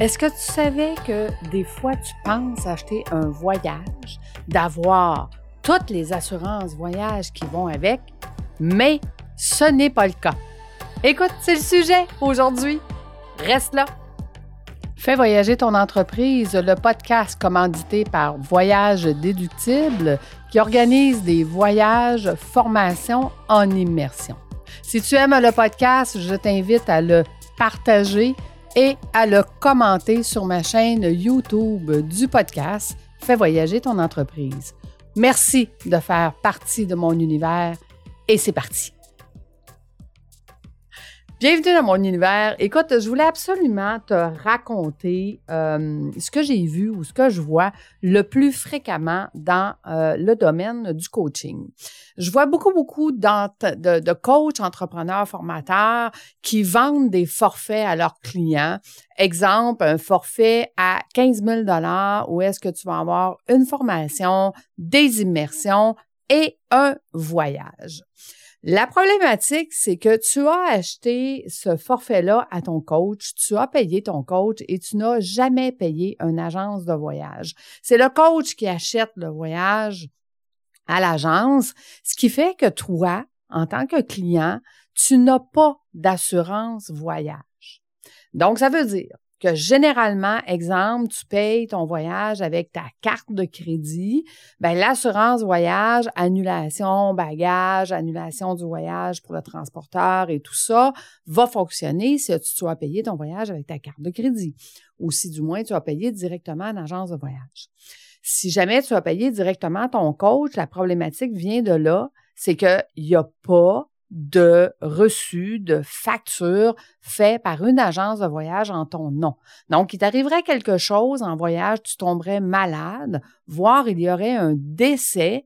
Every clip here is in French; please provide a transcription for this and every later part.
Est-ce que tu savais que des fois tu penses acheter un voyage, d'avoir toutes les assurances voyage qui vont avec, mais ce n'est pas le cas? Écoute, c'est le sujet aujourd'hui. Reste là. Fais voyager ton entreprise, le podcast commandité par Voyage Déductible qui organise des voyages, formations en immersion. Si tu aimes le podcast, je t'invite à le partager et à le commenter sur ma chaîne YouTube du podcast Fais voyager ton entreprise. Merci de faire partie de mon univers et c'est parti. Bienvenue dans mon univers. Écoute, je voulais absolument te raconter euh, ce que j'ai vu ou ce que je vois le plus fréquemment dans euh, le domaine du coaching. Je vois beaucoup, beaucoup de, de coachs, entrepreneurs, formateurs qui vendent des forfaits à leurs clients. Exemple, un forfait à 15 000 où est-ce que tu vas avoir une formation, des immersions et un voyage. La problématique, c'est que tu as acheté ce forfait-là à ton coach, tu as payé ton coach et tu n'as jamais payé une agence de voyage. C'est le coach qui achète le voyage à l'agence, ce qui fait que toi, en tant que client, tu n'as pas d'assurance voyage. Donc, ça veut dire que généralement, exemple, tu payes ton voyage avec ta carte de crédit, ben l'assurance voyage, annulation bagage, annulation du voyage pour le transporteur et tout ça va fonctionner si tu as payé ton voyage avec ta carte de crédit ou si du moins tu as payé directement en agence de voyage. Si jamais tu as payé directement ton coach, la problématique vient de là, c'est qu'il n'y a pas de reçu, de facture fait par une agence de voyage en ton nom. Donc, il t'arriverait quelque chose en voyage, tu tomberais malade, voire il y aurait un décès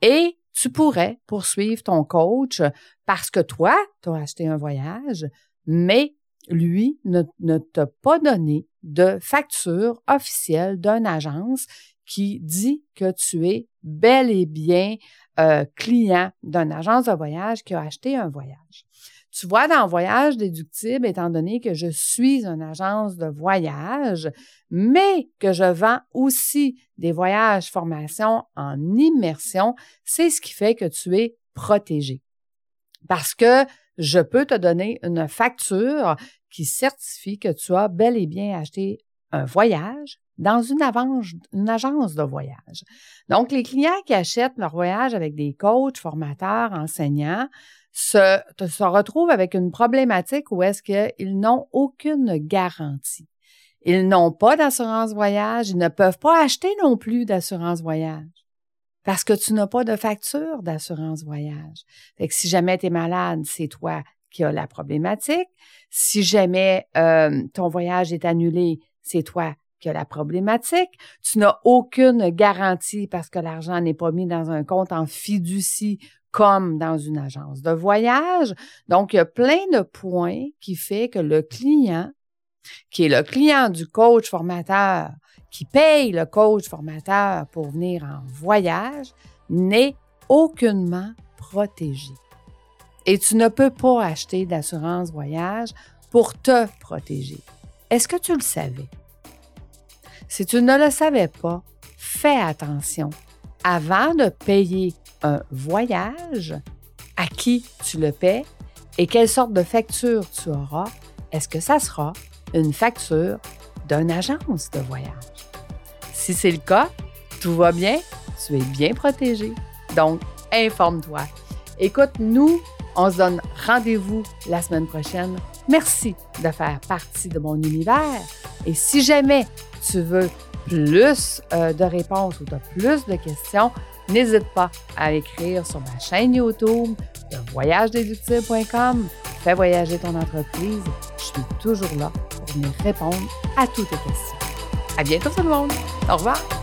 et tu pourrais poursuivre ton coach parce que toi, tu as acheté un voyage, mais lui ne, ne t'a pas donné de facture officielle d'une agence qui dit que tu es bel et bien euh, client d'une agence de voyage qui a acheté un voyage. Tu vois, dans Voyage déductible, étant donné que je suis une agence de voyage, mais que je vends aussi des voyages formation en immersion, c'est ce qui fait que tu es protégé. Parce que je peux te donner une facture qui certifie que tu as bel et bien acheté un voyage dans une, agence de voyage. Donc, les clients qui achètent leur voyage avec des coachs, formateurs, enseignants, se, se retrouvent avec une problématique où est-ce qu'ils n'ont aucune garantie. Ils n'ont pas d'assurance voyage, ils ne peuvent pas acheter non plus d'assurance voyage parce que tu n'as pas de facture d'assurance voyage. Fait que si jamais tu es malade, c'est toi qui as la problématique. Si jamais euh, ton voyage est annulé, c'est toi qui as la problématique. Tu n'as aucune garantie parce que l'argent n'est pas mis dans un compte en fiducie comme dans une agence de voyage. Donc, il y a plein de points qui fait que le client, qui est le client du coach formateur, qui paye le coach formateur pour venir en voyage, n'est aucunement protégé. Et tu ne peux pas acheter d'assurance voyage pour te protéger. Est-ce que tu le savais? Si tu ne le savais pas, fais attention. Avant de payer un voyage, à qui tu le paies et quelle sorte de facture tu auras, est-ce que ça sera une facture d'une agence de voyage? Si c'est le cas, tout va bien, tu es bien protégé. Donc, informe-toi. Écoute, nous, on se donne rendez-vous la semaine prochaine. Merci de faire partie de mon univers. Et si jamais tu veux plus euh, de réponses ou tu as plus de questions, n'hésite pas à écrire sur ma chaîne YouTube de voyagedéductible.com. Fais voyager ton entreprise. Je suis toujours là pour venir répondre à toutes tes questions. À bientôt tout le monde. Au revoir.